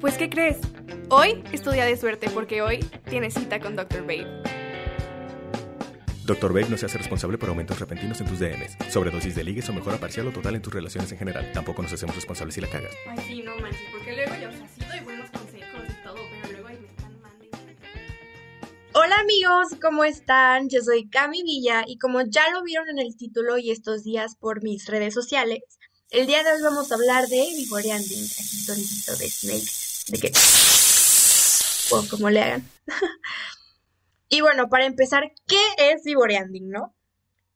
Pues, ¿qué crees? Hoy es tu día de suerte porque hoy tienes cita con Dr. Babe. Dr. Babe no se hace responsable por aumentos repentinos en tus DMs, sobredosis de ligues o mejora parcial o total en tus relaciones en general. Tampoco nos hacemos responsables si la cagas. Ay, sí, no manches, porque luego yo, o sea, sí doy buenos consejos y todo, pero luego ahí me están mandando. Hola amigos, ¿cómo están? Yo soy Cami Villa y como ya lo vieron en el título y estos días por mis redes sociales, el día de hoy vamos a hablar de aquí sonidito de Snake, de que... o como le hagan. y bueno, para empezar, ¿qué es Vivoreanding, no?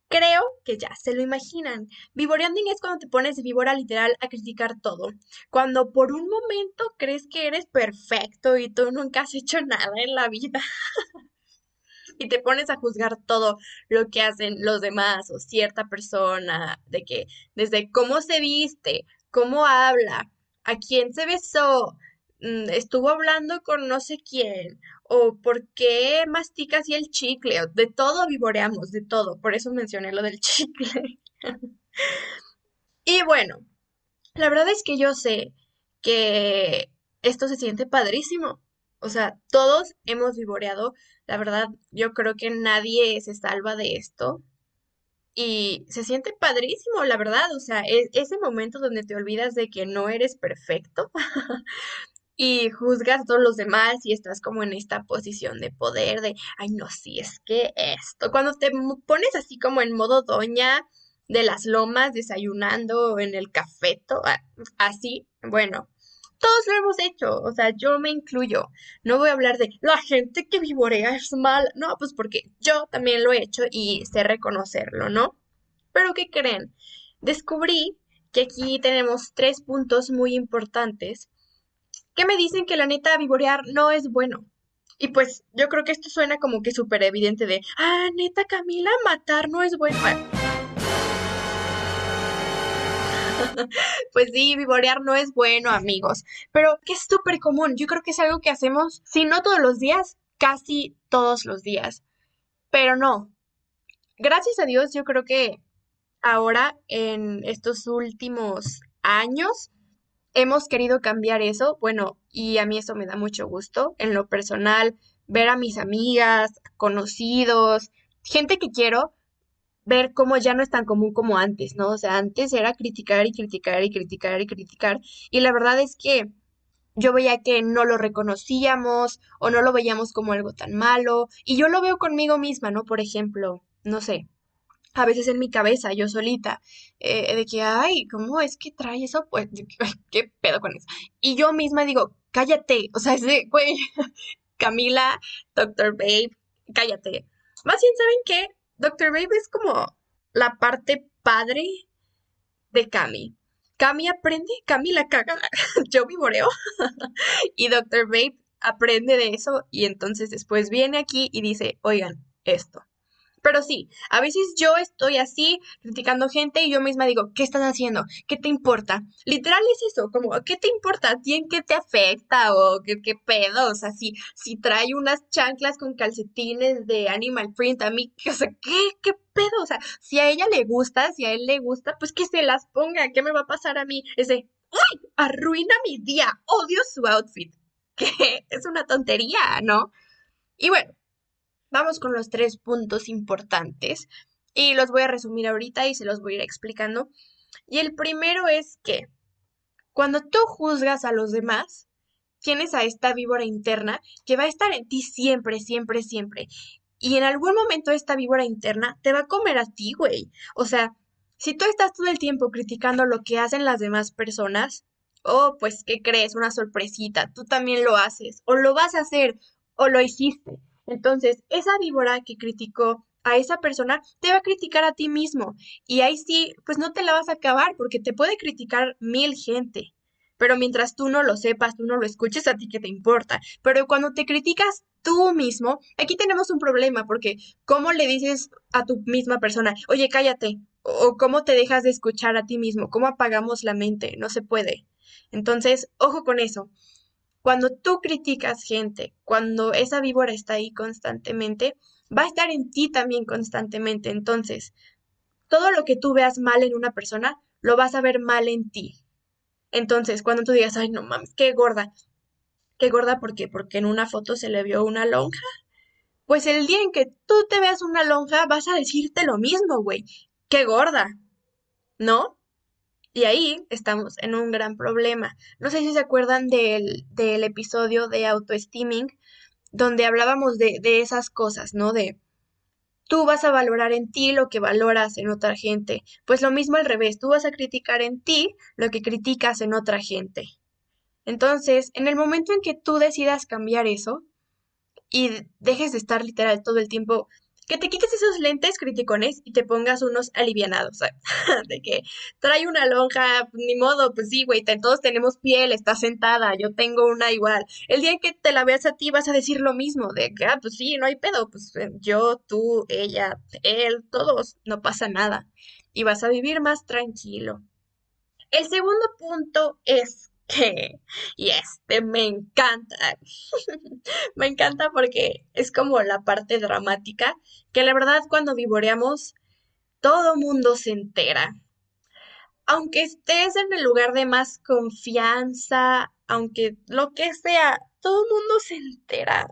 Creo que ya se lo imaginan. Vivoreanding es cuando te pones de víbora literal a criticar todo. Cuando por un momento crees que eres perfecto y tú nunca has hecho nada en la vida. y te pones a juzgar todo lo que hacen los demás o cierta persona, de que desde cómo se viste, cómo habla, a quién se besó, estuvo hablando con no sé quién, o por qué mastica así el chicle, de todo vivoreamos, de todo, por eso mencioné lo del chicle. y bueno, la verdad es que yo sé que esto se siente padrísimo. O sea, todos hemos vivoreado. La verdad, yo creo que nadie se salva de esto. Y se siente padrísimo, la verdad. O sea, es ese momento donde te olvidas de que no eres perfecto y juzgas a todos los demás y estás como en esta posición de poder de, ay, no, sí, es que esto. Cuando te pones así como en modo doña de las lomas desayunando en el cafeto, ah, así, bueno, todos lo hemos hecho, o sea, yo me incluyo. No voy a hablar de la gente que vivorea es mal, no, pues porque yo también lo he hecho y sé reconocerlo, ¿no? Pero ¿qué creen? Descubrí que aquí tenemos tres puntos muy importantes que me dicen que la neta vivorear no es bueno. Y pues yo creo que esto suena como que súper evidente de, ah, neta Camila, matar no es bueno. Bueno, Pues sí, vivorear no es bueno, amigos, pero que es súper común. Yo creo que es algo que hacemos, si no todos los días, casi todos los días. Pero no. Gracias a Dios, yo creo que ahora, en estos últimos años, hemos querido cambiar eso. Bueno, y a mí eso me da mucho gusto. En lo personal, ver a mis amigas, conocidos, gente que quiero, ver cómo ya no es tan común como antes, ¿no? O sea, antes era criticar y criticar y criticar y criticar. Y la verdad es que yo veía que no lo reconocíamos o no lo veíamos como algo tan malo. Y yo lo veo conmigo misma, ¿no? Por ejemplo, no sé, a veces en mi cabeza, yo solita, eh, de que, ay, ¿cómo es que trae eso? Pues, ¿qué pedo con eso? Y yo misma digo, cállate, o sea, ese, güey, Camila, Doctor Babe, cállate. Más bien, ¿saben qué? Doctor Babe es como la parte padre de Cami. Cami aprende, Cami la caga, yo vivoreo y Doctor Babe aprende de eso y entonces después viene aquí y dice, oigan, esto. Pero sí, a veces yo estoy así criticando gente y yo misma digo, ¿qué estás haciendo? ¿Qué te importa? Literal es eso, como, ¿qué te importa? ¿A ti en qué te afecta? ¿O qué, qué pedo? O sea, si, si trae unas chanclas con calcetines de Animal Print, a mí, o sea, ¿qué, qué pedo? O sea, si a ella le gusta, si a él le gusta, pues que se las ponga. ¿Qué me va a pasar a mí? Ese, ¡ay! Arruina mi día. Odio su outfit. Que es una tontería, ¿no? Y bueno. Vamos con los tres puntos importantes y los voy a resumir ahorita y se los voy a ir explicando. Y el primero es que cuando tú juzgas a los demás, tienes a esta víbora interna que va a estar en ti siempre, siempre, siempre. Y en algún momento esta víbora interna te va a comer a ti, güey. O sea, si tú estás todo el tiempo criticando lo que hacen las demás personas, oh, pues, ¿qué crees? Una sorpresita, tú también lo haces, o lo vas a hacer, o lo hiciste. Entonces, esa víbora que criticó a esa persona te va a criticar a ti mismo. Y ahí sí, pues no te la vas a acabar porque te puede criticar mil gente. pero mientras tú no lo sepas, tú no lo escuches, a ti que te importa. Pero cuando te criticas tú mismo, aquí tenemos un problema, porque ¿cómo le dices a tu misma persona, oye, cállate? O cómo te dejas de escuchar a ti mismo, cómo apagamos la mente, no se puede. Entonces, ojo con eso. Cuando tú criticas gente, cuando esa víbora está ahí constantemente, va a estar en ti también constantemente. Entonces, todo lo que tú veas mal en una persona, lo vas a ver mal en ti. Entonces, cuando tú digas, ay, no mames, qué gorda. ¿Qué gorda por qué? Porque en una foto se le vio una lonja. Pues el día en que tú te veas una lonja, vas a decirte lo mismo, güey. Qué gorda. ¿No? Y ahí estamos en un gran problema. No sé si se acuerdan del, del episodio de autoestiming, donde hablábamos de, de esas cosas, ¿no? De tú vas a valorar en ti lo que valoras en otra gente. Pues lo mismo al revés, tú vas a criticar en ti lo que criticas en otra gente. Entonces, en el momento en que tú decidas cambiar eso y dejes de estar literal todo el tiempo que te quites esos lentes criticones y te pongas unos alivianados, de que trae una lonja, ni modo, pues sí, güey, todos tenemos piel, está sentada, yo tengo una igual. El día en que te la veas a ti vas a decir lo mismo, de que, ah, pues sí, no hay pedo, pues eh, yo, tú, ella, él, todos, no pasa nada. Y vas a vivir más tranquilo. El segundo punto es y este me encanta. me encanta porque es como la parte dramática que la verdad cuando vivoreamos todo mundo se entera. Aunque estés en el lugar de más confianza, aunque lo que sea, todo mundo se entera.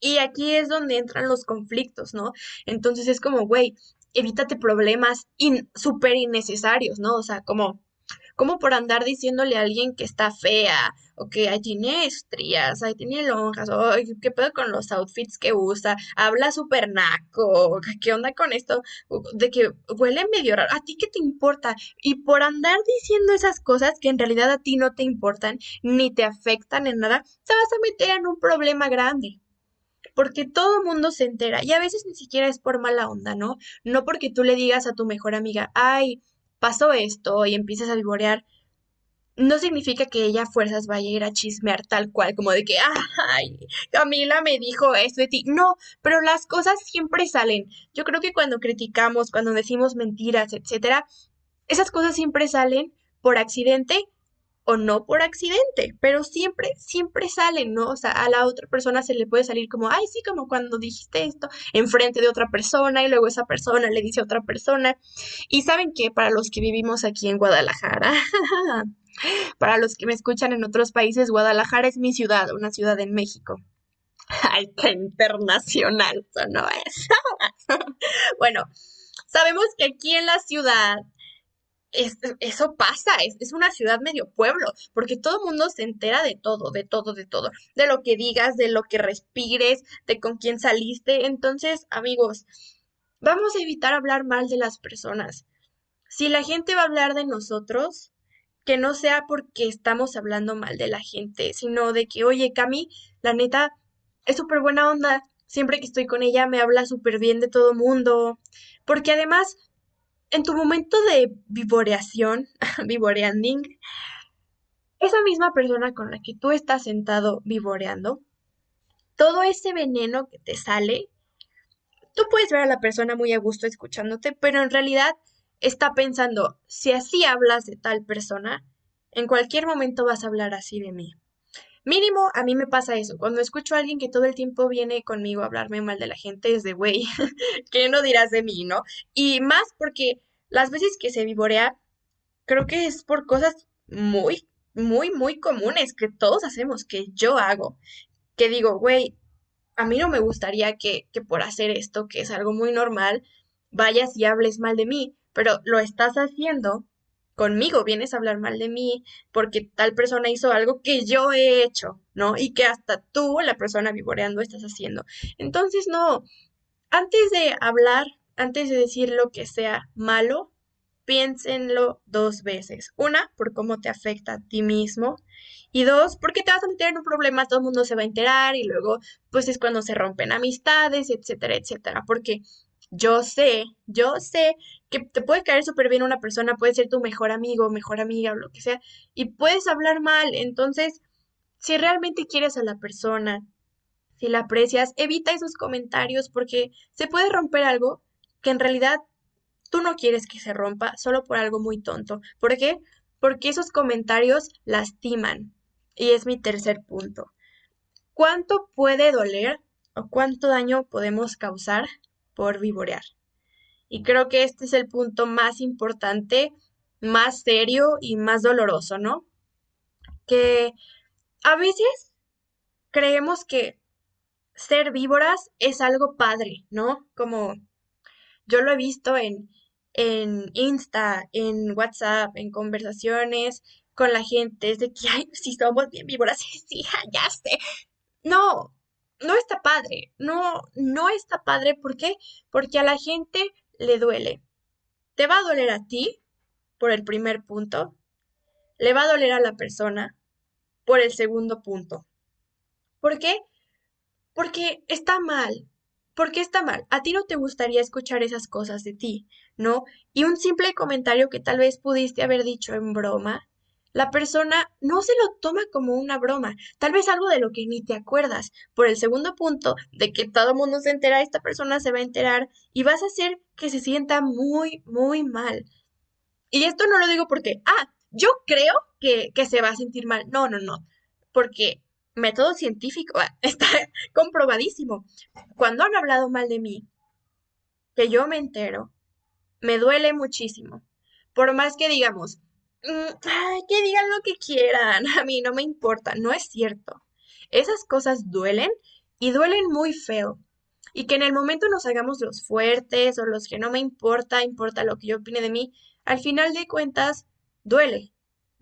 Y aquí es donde entran los conflictos, ¿no? Entonces es como, güey, evítate problemas súper innecesarios, ¿no? O sea, como como por andar diciéndole a alguien que está fea, o que ahí tiene estrías, ahí tiene lonjas, o qué pedo con los outfits que usa, habla súper naco, qué onda con esto, de que huele medio raro, a ti qué te importa, y por andar diciendo esas cosas que en realidad a ti no te importan, ni te afectan en nada, te vas a meter en un problema grande. Porque todo mundo se entera y a veces ni siquiera es por mala onda, ¿no? No porque tú le digas a tu mejor amiga, ay, pasó esto y empiezas a vivorear, no significa que ella a fuerzas vaya a ir a chismear tal cual, como de que, ay, Camila me dijo esto de ti. No, pero las cosas siempre salen. Yo creo que cuando criticamos, cuando decimos mentiras, etcétera, esas cosas siempre salen por accidente o no por accidente, pero siempre, siempre salen, ¿no? O sea, a la otra persona se le puede salir como, ay, sí, como cuando dijiste esto enfrente de otra persona y luego esa persona le dice a otra persona. Y saben que para los que vivimos aquí en Guadalajara, para los que me escuchan en otros países, Guadalajara es mi ciudad, una ciudad en México. Ay, qué internacional, eso no es. bueno, sabemos que aquí en la ciudad eso pasa, es, es, una ciudad medio pueblo, porque todo el mundo se entera de todo, de todo, de todo, de lo que digas, de lo que respires, de con quién saliste. Entonces, amigos, vamos a evitar hablar mal de las personas. Si la gente va a hablar de nosotros, que no sea porque estamos hablando mal de la gente, sino de que, oye, Cami, la neta, es súper buena onda. Siempre que estoy con ella me habla súper bien de todo mundo. Porque además en tu momento de vivoreación, vivoreanding, esa misma persona con la que tú estás sentado vivoreando, todo ese veneno que te sale, tú puedes ver a la persona muy a gusto escuchándote, pero en realidad está pensando, si así hablas de tal persona, en cualquier momento vas a hablar así de mí. Mínimo, a mí me pasa eso. Cuando escucho a alguien que todo el tiempo viene conmigo a hablarme mal de la gente, es de, güey, ¿qué no dirás de mí, no? Y más porque las veces que se vivorea, creo que es por cosas muy, muy, muy comunes que todos hacemos, que yo hago. Que digo, güey, a mí no me gustaría que, que por hacer esto, que es algo muy normal, vayas y hables mal de mí, pero lo estás haciendo conmigo, vienes a hablar mal de mí porque tal persona hizo algo que yo he hecho, ¿no? Y que hasta tú, la persona vivoreando, estás haciendo. Entonces, no, antes de hablar, antes de decir lo que sea malo, piénsenlo dos veces. Una, por cómo te afecta a ti mismo. Y dos, porque te vas a meter en un problema, todo el mundo se va a enterar y luego, pues es cuando se rompen amistades, etcétera, etcétera. Porque Yo sé, yo sé que te puede caer súper bien una persona, puede ser tu mejor amigo, mejor amiga o lo que sea, y puedes hablar mal. Entonces, si realmente quieres a la persona, si la aprecias, evita esos comentarios porque se puede romper algo que en realidad tú no quieres que se rompa solo por algo muy tonto. ¿Por qué? Porque esos comentarios lastiman. Y es mi tercer punto. ¿Cuánto puede doler o cuánto daño podemos causar por vivorear? Y creo que este es el punto más importante, más serio y más doloroso, ¿no? Que a veces creemos que ser víboras es algo padre, ¿no? Como yo lo he visto en, en Insta, en WhatsApp, en conversaciones con la gente, es de que, ay, si somos bien víboras, sí, ya sé. No, no está padre, no, no está padre, ¿por qué? Porque a la gente le duele. Te va a doler a ti por el primer punto, le va a doler a la persona por el segundo punto. ¿Por qué? Porque está mal. ¿Por qué está mal? A ti no te gustaría escuchar esas cosas de ti, ¿no? Y un simple comentario que tal vez pudiste haber dicho en broma, la persona no se lo toma como una broma, tal vez algo de lo que ni te acuerdas. Por el segundo punto, de que todo el mundo se entera, esta persona se va a enterar y vas a hacer que se sienta muy, muy mal. Y esto no lo digo porque, ah, yo creo que, que se va a sentir mal. No, no, no. Porque método científico, está comprobadísimo. Cuando han hablado mal de mí, que yo me entero, me duele muchísimo. Por más que digamos, mm, que digan lo que quieran, a mí no me importa, no es cierto. Esas cosas duelen y duelen muy feo. Y que en el momento nos hagamos los fuertes o los que no me importa, importa lo que yo opine de mí, al final de cuentas, duele.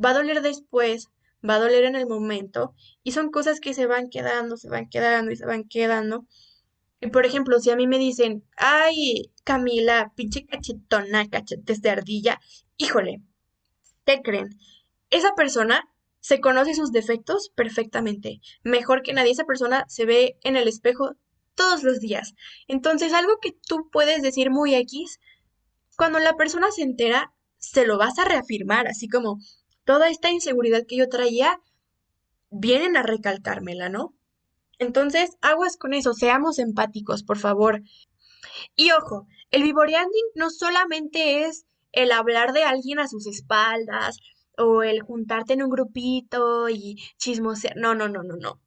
Va a doler después, va a doler en el momento y son cosas que se van quedando, se van quedando y se van quedando. Y por ejemplo, si a mí me dicen, ay, Camila, pinche cachetona, cachetes de ardilla, híjole, ¿te creen? Esa persona se conoce sus defectos perfectamente, mejor que nadie. Esa persona se ve en el espejo todos los días. Entonces, algo que tú puedes decir muy X, cuando la persona se entera, se lo vas a reafirmar, así como, toda esta inseguridad que yo traía, vienen a recalcármela, ¿no? Entonces, aguas con eso, seamos empáticos, por favor. Y ojo, el vivoreanding no solamente es el hablar de alguien a sus espaldas o el juntarte en un grupito y chismosear. No, no, no, no, no.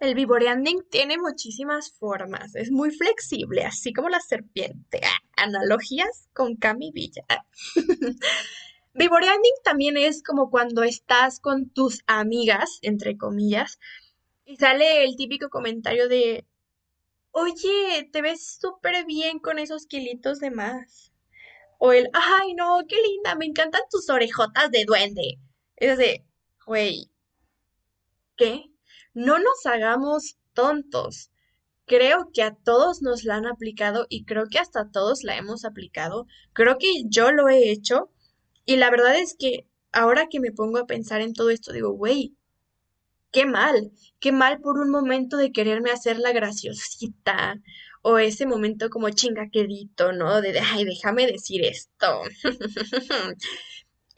El vivoreanding tiene muchísimas formas, es muy flexible, así como la serpiente. Ah, analogías con Cami Villa. Vivoreanding también es como cuando estás con tus amigas, entre comillas, y sale el típico comentario de, oye, te ves súper bien con esos kilitos de más. O el, ay, no, qué linda, me encantan tus orejotas de duende. Es de, güey, ¿qué? No nos hagamos tontos. Creo que a todos nos la han aplicado y creo que hasta todos la hemos aplicado. Creo que yo lo he hecho y la verdad es que ahora que me pongo a pensar en todo esto, digo, güey, qué mal, qué mal por un momento de quererme hacer la graciosita o ese momento como chingaquedito, ¿no? De, ay, déjame decir esto.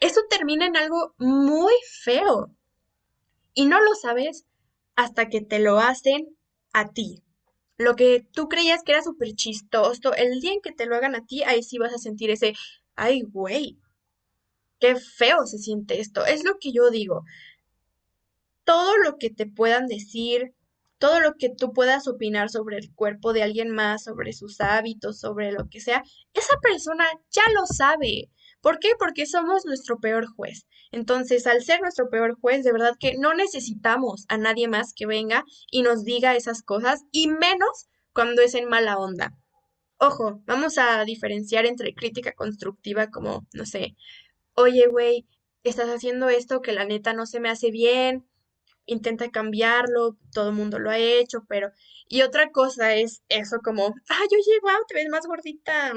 Eso termina en algo muy feo. Y no lo sabes hasta que te lo hacen a ti. Lo que tú creías que era súper chistoso, el día en que te lo hagan a ti, ahí sí vas a sentir ese, ay, güey, Qué feo se siente esto. Es lo que yo digo. Todo lo que te puedan decir, todo lo que tú puedas opinar sobre el cuerpo de alguien más, sobre sus hábitos, sobre lo que sea, esa persona ya lo sabe. ¿Por qué? Porque somos nuestro peor juez. Entonces, al ser nuestro peor juez, de verdad que no necesitamos a nadie más que venga y nos diga esas cosas, y menos cuando es en mala onda. Ojo, vamos a diferenciar entre crítica constructiva como, no sé, oye, güey, estás haciendo esto que la neta no se me hace bien, intenta cambiarlo, todo el mundo lo ha hecho, pero... Y otra cosa es eso como, ay, oye, wow, te ves más gordita.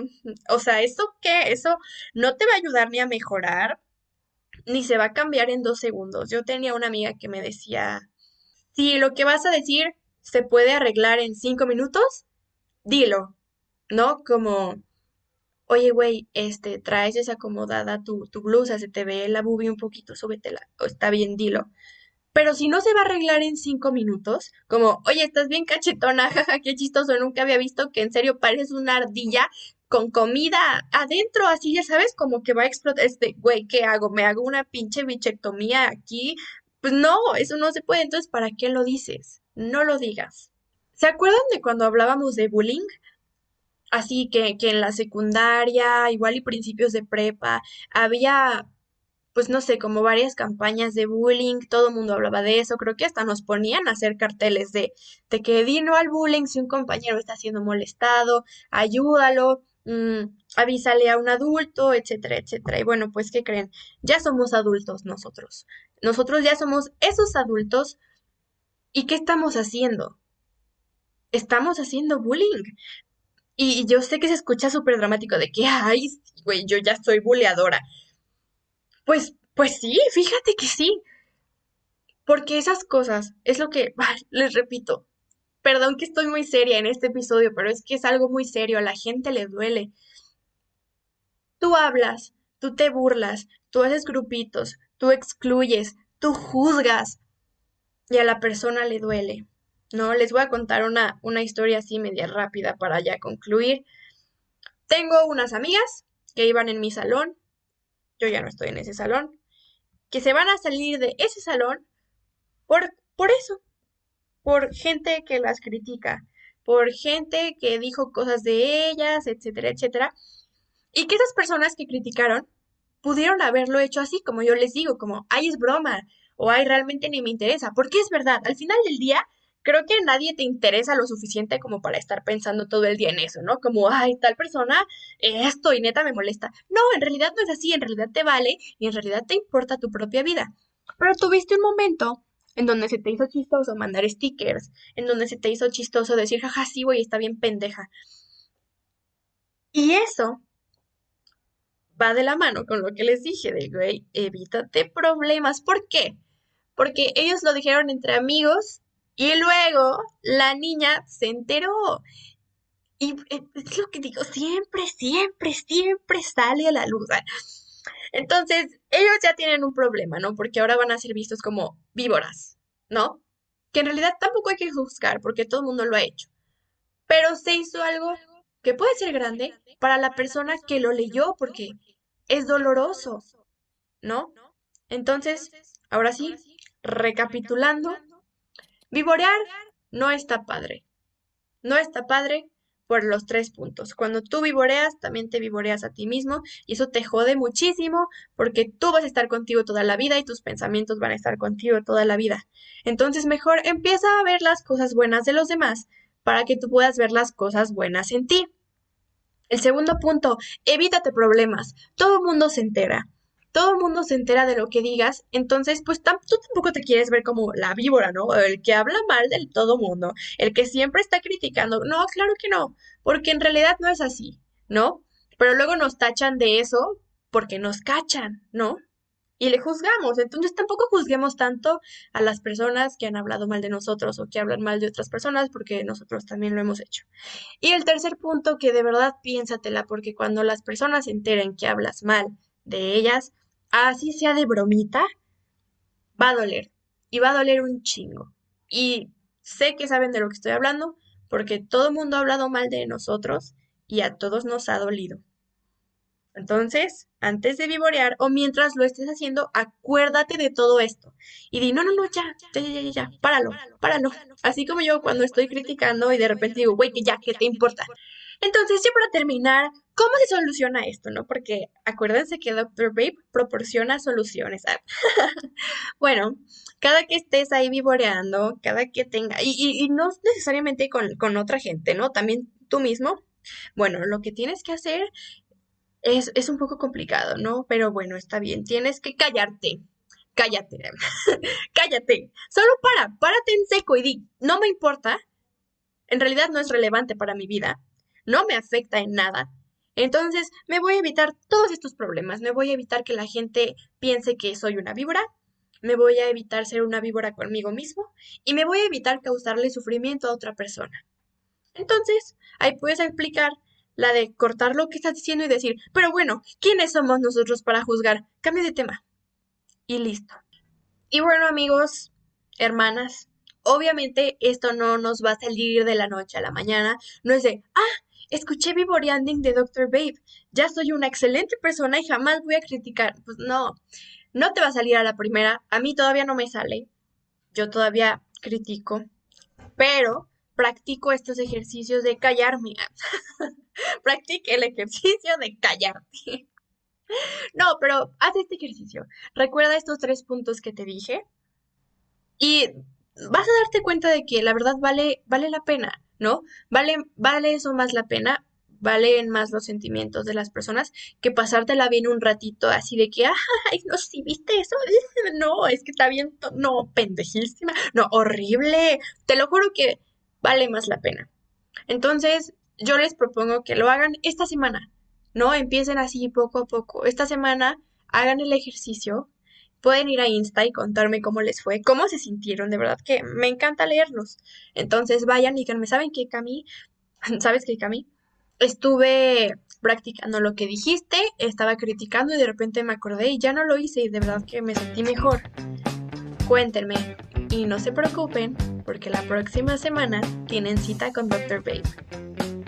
O sea, ¿eso qué? Eso no te va a ayudar ni a mejorar, ni se va a cambiar en dos segundos. Yo tenía una amiga que me decía, si lo que vas a decir se puede arreglar en cinco minutos, dilo. ¿no? Como, oye, güey, este, traes desacomodada tu, tu blusa, se te ve la boobie un poquito, súbetela, está bien, dilo. Pero si no se va a arreglar en cinco minutos, como, oye, estás bien cachetona, jaja, qué chistoso, nunca había visto que en serio pareces una ardilla con comida adentro, así ya sabes, como que va a explotar, este, güey, ¿qué hago? ¿Me hago una pinche bichectomía aquí? Pues no, eso no se puede, entonces, ¿para qué lo dices? No lo digas. ¿Se acuerdan de cuando hablábamos de bullying? Así que, que en la secundaria, igual y principios de prepa, había pues no sé, como varias campañas de bullying, todo el mundo hablaba de eso, creo que hasta nos ponían a hacer carteles de, de que dino al bullying si un compañero está siendo molestado, ayúdalo, mm, avísale a un adulto, etcétera, etcétera. Y bueno, pues, ¿qué creen? Ya somos adultos nosotros. Nosotros ya somos esos adultos. ¿Y qué estamos haciendo? Estamos haciendo bullying. Y yo sé que se escucha súper dramático de que, ay, güey, yo ya soy bulleadora. Pues, pues sí, fíjate que sí. Porque esas cosas es lo que, les repito, perdón que estoy muy seria en este episodio, pero es que es algo muy serio, a la gente le duele. Tú hablas, tú te burlas, tú haces grupitos, tú excluyes, tú juzgas y a la persona le duele. No, les voy a contar una, una historia así media rápida para ya concluir. Tengo unas amigas que iban en mi salón yo ya no estoy en ese salón, que se van a salir de ese salón por, por eso, por gente que las critica, por gente que dijo cosas de ellas, etcétera, etcétera, y que esas personas que criticaron pudieron haberlo hecho así, como yo les digo, como, ay, es broma, o ay, realmente ni me interesa, porque es verdad, al final del día creo que nadie te interesa lo suficiente como para estar pensando todo el día en eso, ¿no? Como, ay, tal persona, esto y neta me molesta. No, en realidad no es así, en realidad te vale y en realidad te importa tu propia vida. Pero tuviste un momento en donde se te hizo chistoso mandar stickers, en donde se te hizo chistoso decir, jaja, sí, güey, está bien pendeja. Y eso va de la mano con lo que les dije de, güey, evítate problemas. ¿Por qué? Porque ellos lo dijeron entre amigos y luego la niña se enteró. Y eh, es lo que digo, siempre, siempre, siempre sale a la luz. Entonces, ellos ya tienen un problema, ¿no? Porque ahora van a ser vistos como víboras, ¿no? Que en realidad tampoco hay que juzgar porque todo el mundo lo ha hecho. Pero se hizo algo que puede ser grande para la persona que lo leyó porque es doloroso, ¿no? Entonces, ahora sí, recapitulando, Vivorear no está padre. No está padre por los tres puntos. Cuando tú vivoreas, también te vivoreas a ti mismo y eso te jode muchísimo porque tú vas a estar contigo toda la vida y tus pensamientos van a estar contigo toda la vida. Entonces mejor empieza a ver las cosas buenas de los demás para que tú puedas ver las cosas buenas en ti. El segundo punto, evítate problemas. Todo el mundo se entera todo el mundo se entera de lo que digas, entonces pues tú tampoco te quieres ver como la víbora, ¿no? El que habla mal del todo mundo, el que siempre está criticando. No, claro que no, porque en realidad no es así, ¿no? Pero luego nos tachan de eso porque nos cachan, ¿no? Y le juzgamos, entonces tampoco juzguemos tanto a las personas que han hablado mal de nosotros o que hablan mal de otras personas porque nosotros también lo hemos hecho. Y el tercer punto, que de verdad piénsatela, porque cuando las personas se enteren que hablas mal de ellas, así sea de bromita, va a doler. Y va a doler un chingo. Y sé que saben de lo que estoy hablando, porque todo el mundo ha hablado mal de nosotros y a todos nos ha dolido. Entonces, antes de vivorear o mientras lo estés haciendo, acuérdate de todo esto. Y di, no, no, no, ya, ya, ya, ya, ya, páralo, páralo. Así como yo cuando estoy criticando y de repente digo, güey, que ya, ¿qué te importa? Entonces, ya para terminar, ¿cómo se soluciona esto, no? Porque acuérdense que Dr. Babe proporciona soluciones. bueno, cada que estés ahí vivoreando, cada que tenga, y, no necesariamente con, con otra gente, ¿no? También tú mismo. Bueno, lo que tienes que hacer es, es un poco complicado, ¿no? Pero bueno, está bien, tienes que callarte cállate, cállate, solo para, párate en seco y di, no me importa, en realidad no es relevante para mi vida, no me afecta en nada. Entonces me voy a evitar todos estos problemas, me voy a evitar que la gente piense que soy una víbora, me voy a evitar ser una víbora conmigo mismo y me voy a evitar causarle sufrimiento a otra persona. Entonces, ahí puedes explicar la de cortar lo que estás diciendo y decir, pero bueno, ¿quiénes somos nosotros para juzgar? Cambio de tema. Y listo. Y bueno, amigos, hermanas, obviamente esto no nos va a salir de la noche a la mañana. No es de, ah, escuché Vivoreanding de Dr. Babe, ya soy una excelente persona y jamás voy a criticar. Pues no, no te va a salir a la primera. A mí todavía no me sale. Yo todavía critico, pero practico estos ejercicios de callarme. Practique el ejercicio de callarte. No, pero haz este ejercicio. Recuerda estos tres puntos que te dije y vas a darte cuenta de que la verdad vale, vale la pena, ¿no? Vale, vale eso más la pena, valen más los sentimientos de las personas que pasártela bien un ratito así de que, ay, no, si viste eso, no, es que está bien, no, pendejísima, no, horrible, te lo juro que vale más la pena. Entonces, yo les propongo que lo hagan esta semana, ¿no? Empiecen así poco a poco. Esta semana hagan el ejercicio, pueden ir a Insta y contarme cómo les fue, cómo se sintieron, de verdad que me encanta leerlos. Entonces vayan y díganme, ¿saben qué, Cami? ¿Sabes qué, Cami? Estuve practicando lo que dijiste, estaba criticando y de repente me acordé y ya no lo hice y de verdad que me sentí mejor. Cuéntenme y no se preocupen porque la próxima semana tienen cita con Dr. Babe.